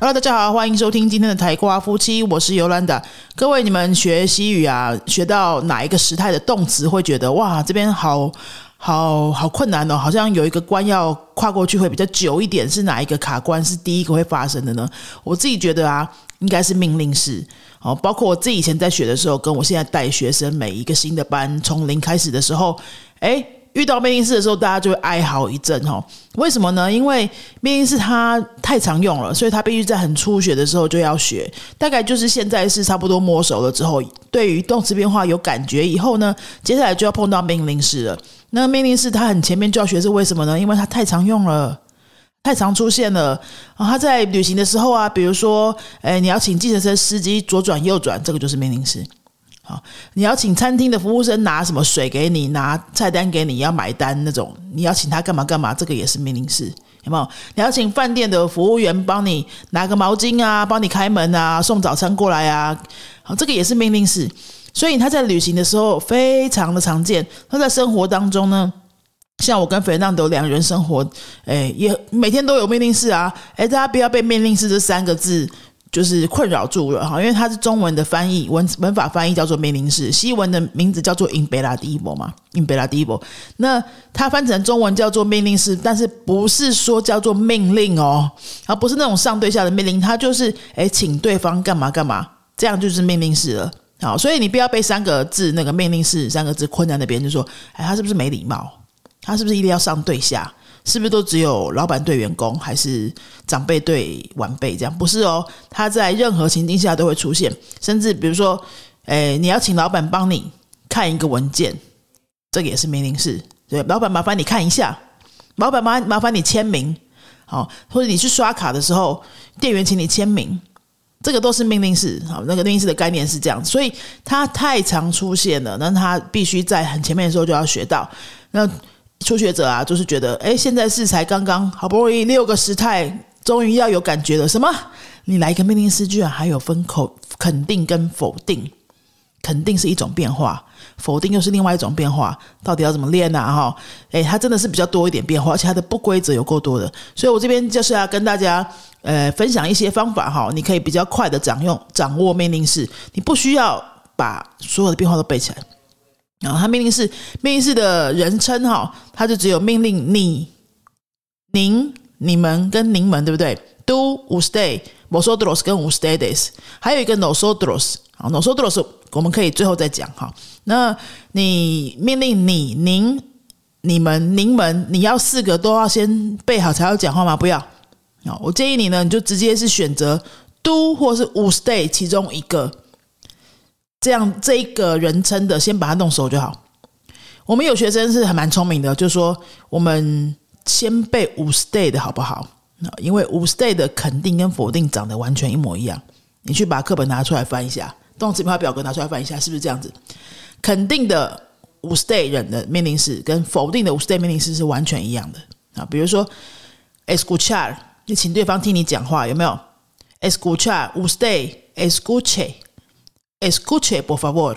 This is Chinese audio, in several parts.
Hello，大家好，欢迎收听今天的台瓜夫妻，我是尤兰达。各位，你们学西语啊，学到哪一个时态的动词会觉得哇，这边好好好困难哦，好像有一个关要跨过去会比较久一点，是哪一个卡关是第一个会发生的呢？我自己觉得啊，应该是命令式哦。包括我自己以前在学的时候，跟我现在带学生每一个新的班从零开始的时候，哎。遇到命令式的时候，大家就会哀嚎一阵哈。为什么呢？因为命令式它太常用了，所以它必须在很初学的时候就要学。大概就是现在是差不多摸熟了之后，对于动词变化有感觉以后呢，接下来就要碰到命令式了。那命令式它很前面就要学是为什么呢？因为它太常用了，太常出现了。啊，它在旅行的时候啊，比如说，哎，你要请计程车司机左转右转，这个就是命令式。啊，你要请餐厅的服务生拿什么水给你，拿菜单给你，要买单那种，你要请他干嘛干嘛，这个也是命令式，有没有？你要请饭店的服务员帮你拿个毛巾啊，帮你开门啊，送早餐过来啊，好，这个也是命令式。所以他在旅行的时候非常的常见，他在生活当中呢，像我跟斐浪德两人生活，哎，也每天都有命令式啊，哎，大家不要被命令式这三个字。就是困扰住了哈，因为它是中文的翻译文文法翻译叫做命令式，西文的名字叫做 imperativo 嘛 imperativo。那它翻成中文叫做命令式，但是不是说叫做命令哦，而不是那种上对下的命令，它就是诶，请对方干嘛干嘛，这样就是命令式了。好，所以你不要被三个字那个命令式三个字困在那边，就说哎，他是不是没礼貌？他是不是一定要上对下？是不是都只有老板对员工，还是长辈对晚辈这样？不是哦，他在任何情境下都会出现。甚至比如说，诶，你要请老板帮你看一个文件，这个也是命令式。对，老板麻烦你看一下，老板麻麻烦你签名，好，或者你去刷卡的时候，店员请你签名，这个都是命令式。好，那个命令式的概念是这样，所以它太常出现了，那他必须在很前面的时候就要学到。那初学者啊，就是觉得，哎，现在是才刚刚好不容易六个时态，终于要有感觉了。什么？你来一个命令式，居然还有分口肯定跟否定？肯定是一种变化，否定又是另外一种变化。到底要怎么练呢？哈，哎，它真的是比较多一点变化，而且它的不规则有够多的。所以我这边就是要跟大家，呃，分享一些方法哈，你可以比较快的掌用掌握命令式，你不需要把所有的变化都背起来。然后它命令式命令式的人称哈，它就只有命令你、您、你们跟您们，对不对？Do usted vosotros 跟 ustedes，还有一个 nosotros 啊，nosotros 我们可以最后再讲哈。那你命令你、您、你们、您们，你要四个都要先背好才要讲话吗？不要啊！我建议你呢，你就直接是选择 do 或是 usted 其中一个。这样这一个人称的，先把它弄熟就好。我们有学生是还蛮聪明的，就是说我们先背五 stay 的好不好？那因为五 stay 的肯定跟否定长得完全一模一样。你去把课本拿出来翻一下，动词变化表格拿出来翻一下，是不是这样子？肯定的五 stay 人的命令式跟否定的五 stay 命令式是完全一样的啊。比如说，escuchar，你请对方听你讲话，有没有？escuchar 五 stay，escuche。Escuche por favor,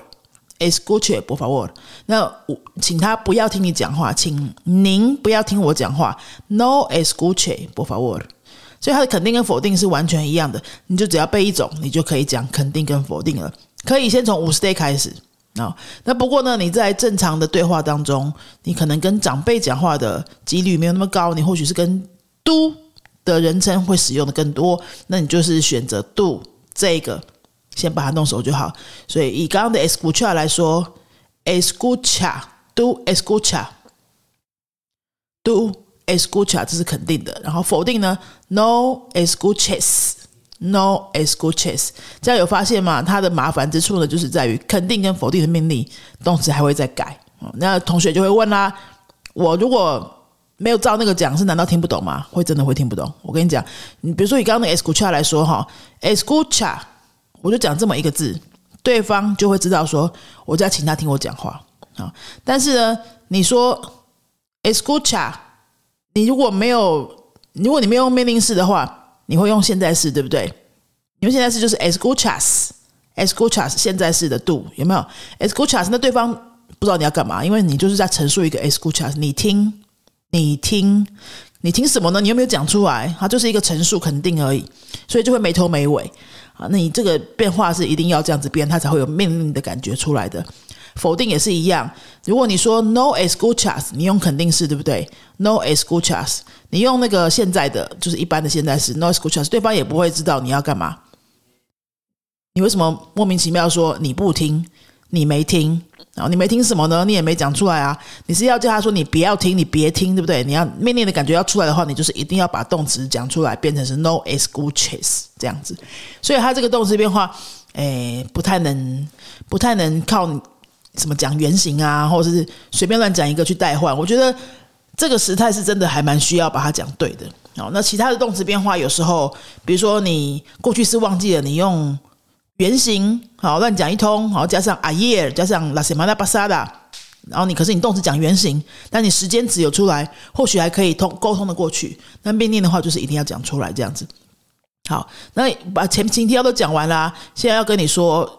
escuche por favor。那我请他不要听你讲话，请您不要听我讲话。No escuche por favor。所以它的肯定跟否定是完全一样的，你就只要背一种，你就可以讲肯定跟否定了。可以先从五 stay 开始啊。那不过呢，你在正常的对话当中，你可能跟长辈讲话的几率没有那么高，你或许是跟 do 的人称会使用的更多，那你就是选择 do 这个。先把它弄熟就好。所以以刚刚的 escucha 来说，escucha，do escucha，do escucha，这是肯定的。然后否定呢，no escuches，no escuches。这样有发现吗？它的麻烦之处呢，就是在于肯定跟否定的命令动词还会再改。那同学就会问啦：我如果没有照那个讲，是难道听不懂吗？会真的会听不懂？我跟你讲，你比如说以刚刚的 escucha 来说哈，escucha。我就讲这么一个字，对方就会知道说，我在请他听我讲话啊。但是呢，你说 escucha，你如果没有，如果你没有用命令式的话，你会用现在式，对不对？因为现在式就是 escuchas，escuchas 现在式的 do 有没有？escuchas 那对方不知道你要干嘛，因为你就是在陈述一个 escuchas，你听，你听，你听什么呢？你有没有讲出来？它就是一个陈述肯定而已。所以就会没头没尾啊。那你这个变化是一定要这样子变，它才会有命令的感觉出来的。否定也是一样，如果你说 no escuchas，你用肯定式，对不对？no escuchas，你用那个现在的就是一般的现在式 no escuchas，对方也不会知道你要干嘛。你为什么莫名其妙说你不听，你没听？然后你没听什么呢？你也没讲出来啊！你是要叫他说你不要听，你别听，对不对？你要命令的感觉要出来的话，你就是一定要把动词讲出来，变成是 no escuchas 这样子。所以它这个动词变化，诶，不太能，不太能靠什么讲原型啊，或者是随便乱讲一个去代换。我觉得这个时态是真的还蛮需要把它讲对的。哦，那其他的动词变化有时候，比如说你过去是忘记了，你用。原型好乱讲一通，好加上 ayer，加上 la semana pasada，然后你可是你动词讲原型，但你时间只有出来，或许还可以通沟通的过去。那命令的话就是一定要讲出来这样子。好，那把前前提要都讲完啦，现在要跟你说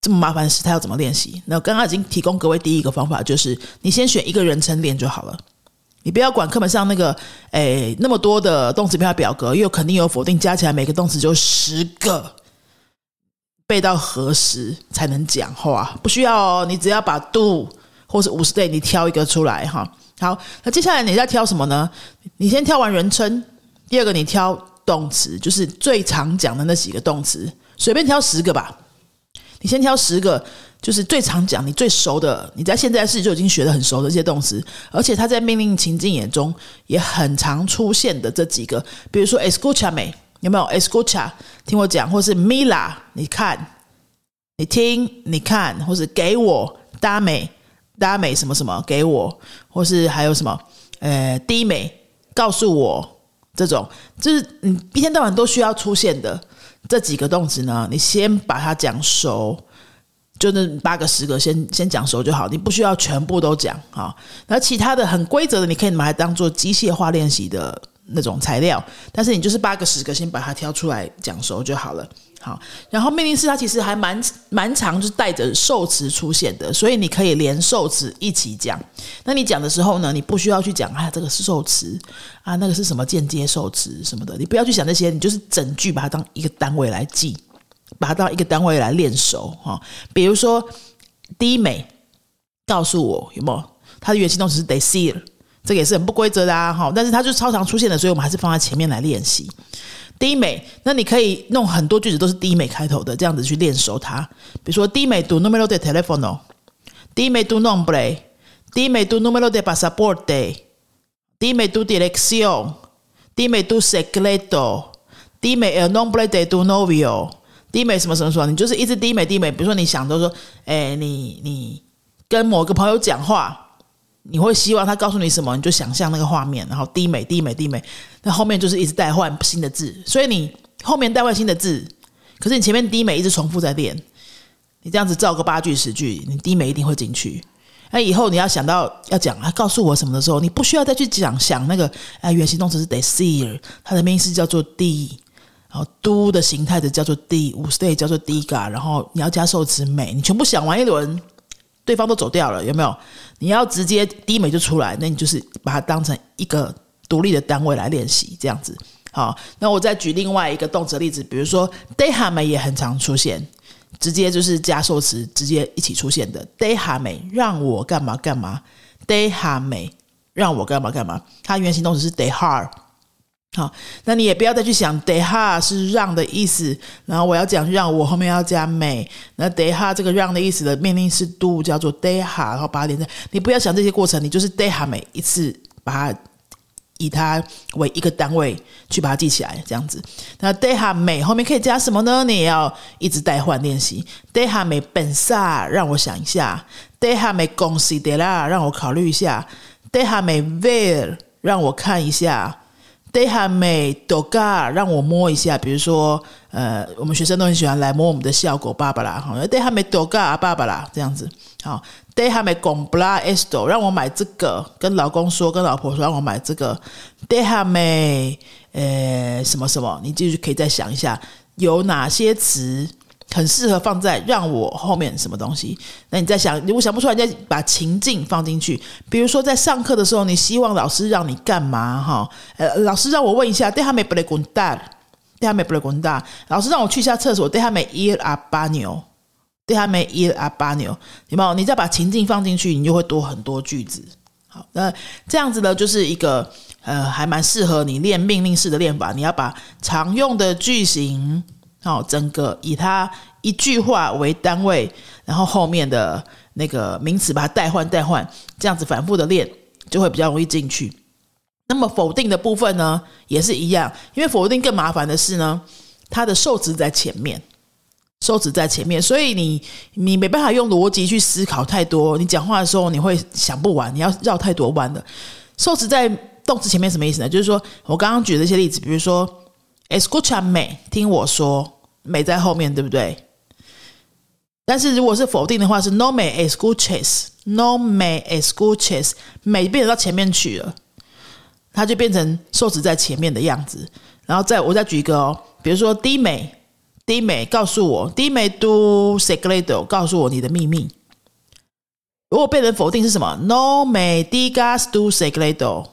这么麻烦的事，他要怎么练习？那刚刚已经提供各位第一个方法，就是你先选一个人称练就好了，你不要管课本上那个诶那么多的动词变化表格，又肯定有否定，加起来每个动词就十个。背到何时才能讲话？不需要哦，你只要把 do 或是五十 day，你挑一个出来哈。好，那接下来你在挑什么呢？你先挑完人称，第二个你挑动词，就是最常讲的那几个动词，随便挑十个吧。你先挑十个，就是最常讲、你最熟的，你在现在式就已经学的很熟的这些动词，而且它在命令情境眼中也很常出现的这几个，比如说 escucha me。有没有 escucha？听我讲，或是 mila？你看，你听，你看，或是给我 dame dame 什么什么给我，或是还有什么呃低美告诉我这种，就是你一天到晚都需要出现的这几个动词呢？你先把它讲熟，就那八个十个，先先讲熟就好，你不需要全部都讲啊。那其他的很规则的，你可以拿来当做机械化练习的。那种材料，但是你就是八个十个，先把它挑出来讲熟就好了。好，然后命令式它其实还蛮蛮长，就是带着受词出现的，所以你可以连受词一起讲。那你讲的时候呢，你不需要去讲啊，这个是受词啊，那个是什么间接受词什么的，你不要去想那些，你就是整句把它当一个单位来记，把它当一个单位来练熟哈。比如说，低美告诉我有没有，它的原形动词是 they see。这个也是很不规则的啊，哈，但是它就是超常出现的，所以我们还是放在前面来练习。低美，那你可以弄很多句子都是低美开头的，这样子去练熟它。比如说低美 do numero de telefono，低美 do nombre，低美 do numero de pasaporte，低美 do dirección，低美 do secreto，低美 el nombre de tu novio，低美什么什么什么，你就是一直低美低美。比如说你想都说，哎，你你跟某个朋友讲话。你会希望他告诉你什么，你就想象那个画面，然后低美低美低美，那后面就是一直代换新的字，所以你后面代换新的字，可是你前面低美一直重复在练，你这样子造个八句十句，你低美一定会进去。那以后你要想到要讲啊，告诉我什么的时候，你不需要再去讲想那个哎，原形动词是 desire，它的名词叫做 d，然后 do 的形态的叫做 d，五 stay 叫做 diga，然后你要加受词美，你全部想完一轮。对方都走掉了，有没有？你要直接低美就出来，那你就是把它当成一个独立的单位来练习，这样子。好，那我再举另外一个动词例子，比如说 deha 美也很常出现，直接就是加受词，直接一起出现的 deha 美让我干嘛干嘛，deha 美让我干嘛干嘛，它原形动词是 deha。好，那你也不要再去想 deha 是让的意思，然后我要讲让我后面要加美，那 deha 这个让的意思的命令是 do 叫做 deha，然后把它连在，你不要想这些过程，你就是 deha 美一次把它以它为一个单位去把它记起来，这样子。那 deha 美后面可以加什么呢？你也要一直代换练习。deha 美本萨让我想一下，deha 美 considera 让我考虑一下，deha 美 ver 让我看一下。Deha me doga，让我摸一下。比如说，呃，我们学生都很喜欢来摸我们的效果爸爸啦。好，deha me doga 爸爸啦，这样子。好，deha me gombla esto，让我买这个。跟老公说，跟老婆说，让我买这个。deha me，呃，什么什么？你继续可以再想一下，有哪些词？很适合放在让我后面什么东西？那你在想，如果想不出来，再把情境放进去。比如说，在上课的时候，你希望老师让你干嘛？哈，呃，老师让我问一下，对他没不雷滚蛋，对他没不勒滚大。老师让我去一下厕所，对他没一阿巴牛，对他没一阿巴牛，有没有？你再把情境放进去，你就会多很多句子。好，那这样子呢，就是一个呃，还蛮适合你练命令式的练法。你要把常用的句型，好，整个以它一句话为单位，然后后面的那个名词把它代换代换，这样子反复的练，就会比较容易进去。那么否定的部分呢，也是一样，因为否定更麻烦的是呢，它的受词在前面。受词在前面，所以你你没办法用逻辑去思考太多。你讲话的时候，你会想不完，你要绕太多弯的。受词在动词前面什么意思呢？就是说我刚刚举的这些例子，比如说 escucha me，听我说美在后面，对不对？但是如果是否定的话，是 no me escuches，no me escuches，me 变成到前面去了，它就变成受词在前面的样子。然后再我再举一个哦，比如说 d 美。低美告诉我，低美 do segredo，告诉我你的秘密。如果被人否定是什么？No me digas do segredo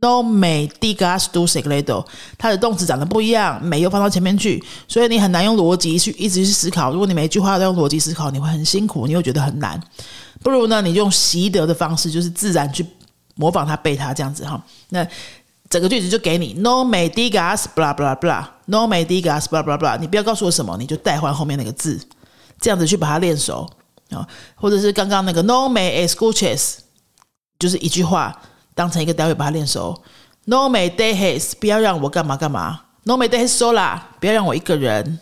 No, me di gas do segredo，它的动词长得不一样，美又放到前面去，所以你很难用逻辑去一直去思考。如果你每一句话都用逻辑思考，你会很辛苦，你会觉得很难。不如呢，你就用习得的方式，就是自然去模仿它背它这样子哈。那。整个句子就给你，no me digas，blah blah blah，no me digas，blah blah blah，你不要告诉我什么，你就代换后面那个字，这样子去把它练熟啊，或者是刚刚那个 no me escuches，就是一句话当成一个单位把它练熟，no me dejes，不要让我干嘛干嘛，no me dejes sola，不要让我一个人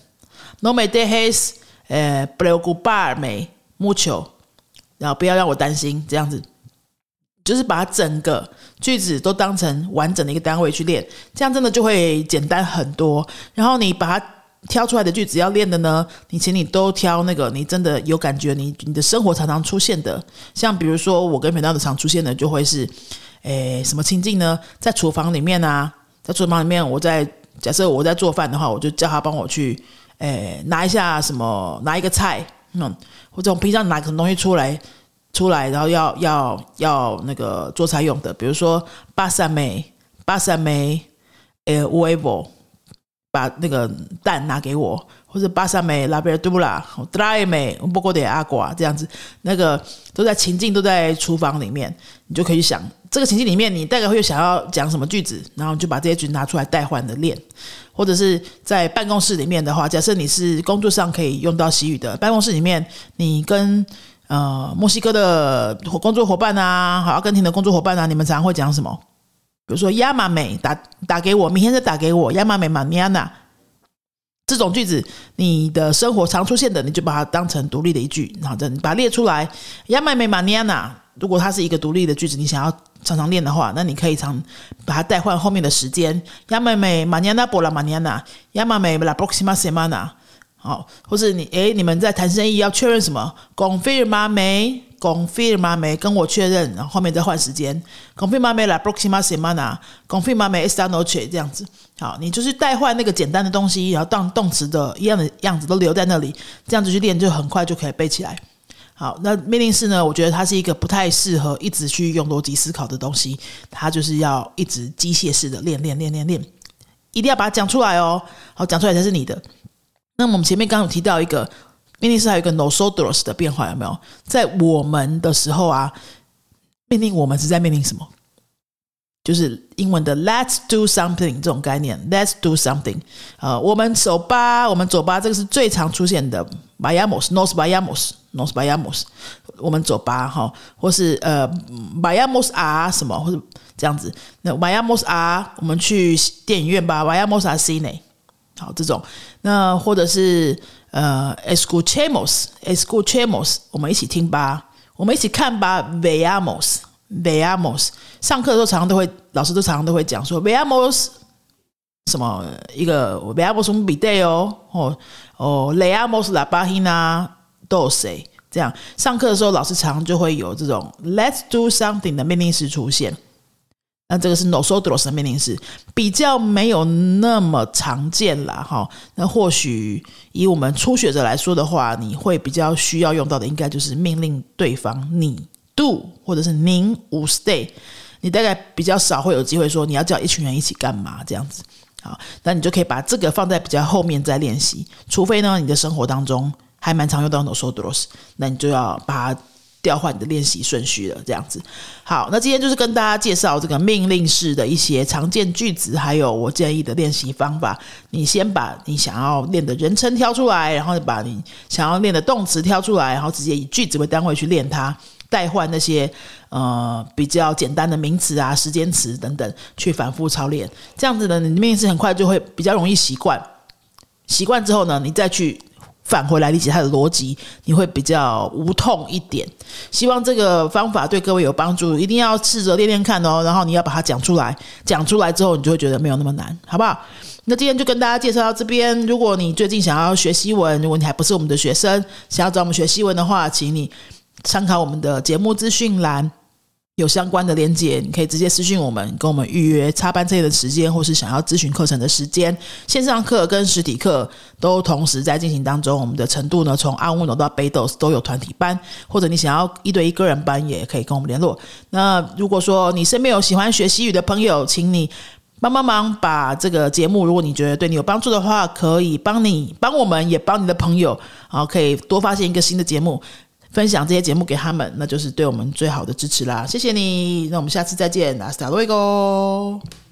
，no me dejes，呃，preocuparme mucho，然后不要让我担心，这样子。就是把整个句子都当成完整的一个单位去练，这样真的就会简单很多。然后你把它挑出来的句子要练的呢，你请你都挑那个你真的有感觉，你你的生活常常出现的，像比如说我跟美娜的常出现的，就会是，诶，什么情境呢？在厨房里面啊，在厨房里面，我在假设我在做饭的话，我就叫他帮我去，诶，拿一下什么，拿一个菜，嗯，或者我平常拿什么东西出来。出来，然后要要要那个做菜用的，比如说巴萨梅、巴萨梅，呃，wave，把那个蛋拿给我，或者巴萨梅拉贝尔杜拉、德拉梅、波过点阿瓜这样子，那个都在情境都在厨房里面，你就可以想这个情境里面，你大概会想要讲什么句子，然后就把这些句子拿出来代换的练，或者是在办公室里面的话，假设你是工作上可以用到习语的，办公室里面你跟呃，墨西哥的工作伙伴啊，好，阿根廷的工作伙伴啊，你们常常会讲什么？比如说亚麻美打打给我，明天再打给我，亚麻美玛尼亚娜这种句子，你的生活常出现的，你就把它当成独立的一句，然后你把它列出来。亚麻美玛尼亚娜，如果它是一个独立的句子，你想要常常练的话，那你可以常把它代换后面的时间。亚麻美玛尼亚娜波拉玛尼亚娜，亚麻美拉 proxima semana。好，或是你诶，你们在谈生意要确认什么？Confirm 没？Confirm 没？跟我确认，然后后面再换时间。Confirm 没？La próxima semana？Confirm 没？Esta noche？这样子，好，你就是代换那个简单的东西，然后当动词的一样的样子都留在那里，这样子去练就很快就可以背起来。好，那命令式呢？我觉得它是一个不太适合一直去用逻辑思考的东西，它就是要一直机械式的练练练练练，一定要把它讲出来哦。好，讲出来才是你的。那我们前面刚刚有提到一个命令式，还有一个 nosotros 的变化，有没有？在我们的时候啊，命令我们是在命令什么？就是英文的 let's do something 这种概念，let's do something。呃，我们走吧，我们走吧，这个是最常出现的。vayamos，nos vayamos，nos vayamos。我们走吧，哈，或是呃，vayamos a 什么，或者这样子。那 vayamos a，我们去电影院吧，vayamos a cine。好，这种那或者是呃，escuchemos，escuchemos，我们一起听吧，我们一起看吧，veamos，veamos。上课的时候常常都会，老师都常常都会讲说，veamos 什么一个 veamos un video 哦哦，leamos la página doce。这样上课的时候，老师常常就会有这种 let's do something 的命令式出现。那这个是 nosotros 的命令式，比较没有那么常见啦。哈。那或许以我们初学者来说的话，你会比较需要用到的，应该就是命令对方你 do 或者是您 stay。你大概比较少会有机会说你要叫一群人一起干嘛这样子。好，那你就可以把这个放在比较后面再练习。除非呢，你的生活当中还蛮常用到 nosotros，那你就要把它调换你的练习顺序了。这样子，好，那今天就是跟大家介绍这个命令式的一些常见句子，还有我建议的练习方法。你先把你想要练的人称挑出来，然后把你想要练的动词挑出来，然后直接以句子为单位去练它。代换那些呃比较简单的名词啊、时间词等等，去反复操练，这样子呢，你面试很快就会比较容易习惯。习惯之后呢，你再去返回来理解它的逻辑，你会比较无痛一点。希望这个方法对各位有帮助，一定要试着练练看哦。然后你要把它讲出来，讲出来之后，你就会觉得没有那么难，好不好？那今天就跟大家介绍到这边。如果你最近想要学西文，如果你还不是我们的学生，想要找我们学西文的话，请你。参考我们的节目资讯栏有相关的连接，你可以直接私讯我们，跟我们预约插班这的时间，或是想要咨询课程的时间。线上课跟实体课都同时在进行当中。我们的程度呢，从阿乌诺到贝斗都有团体班，或者你想要一对一个人班，也可以跟我们联络。那如果说你身边有喜欢学习语的朋友，请你帮帮忙把这个节目，如果你觉得对你有帮助的话，可以帮你帮我们，也帮你的朋友，好，可以多发现一个新的节目。分享这些节目给他们，那就是对我们最好的支持啦！谢谢你，那我们下次再见，Hasta luego。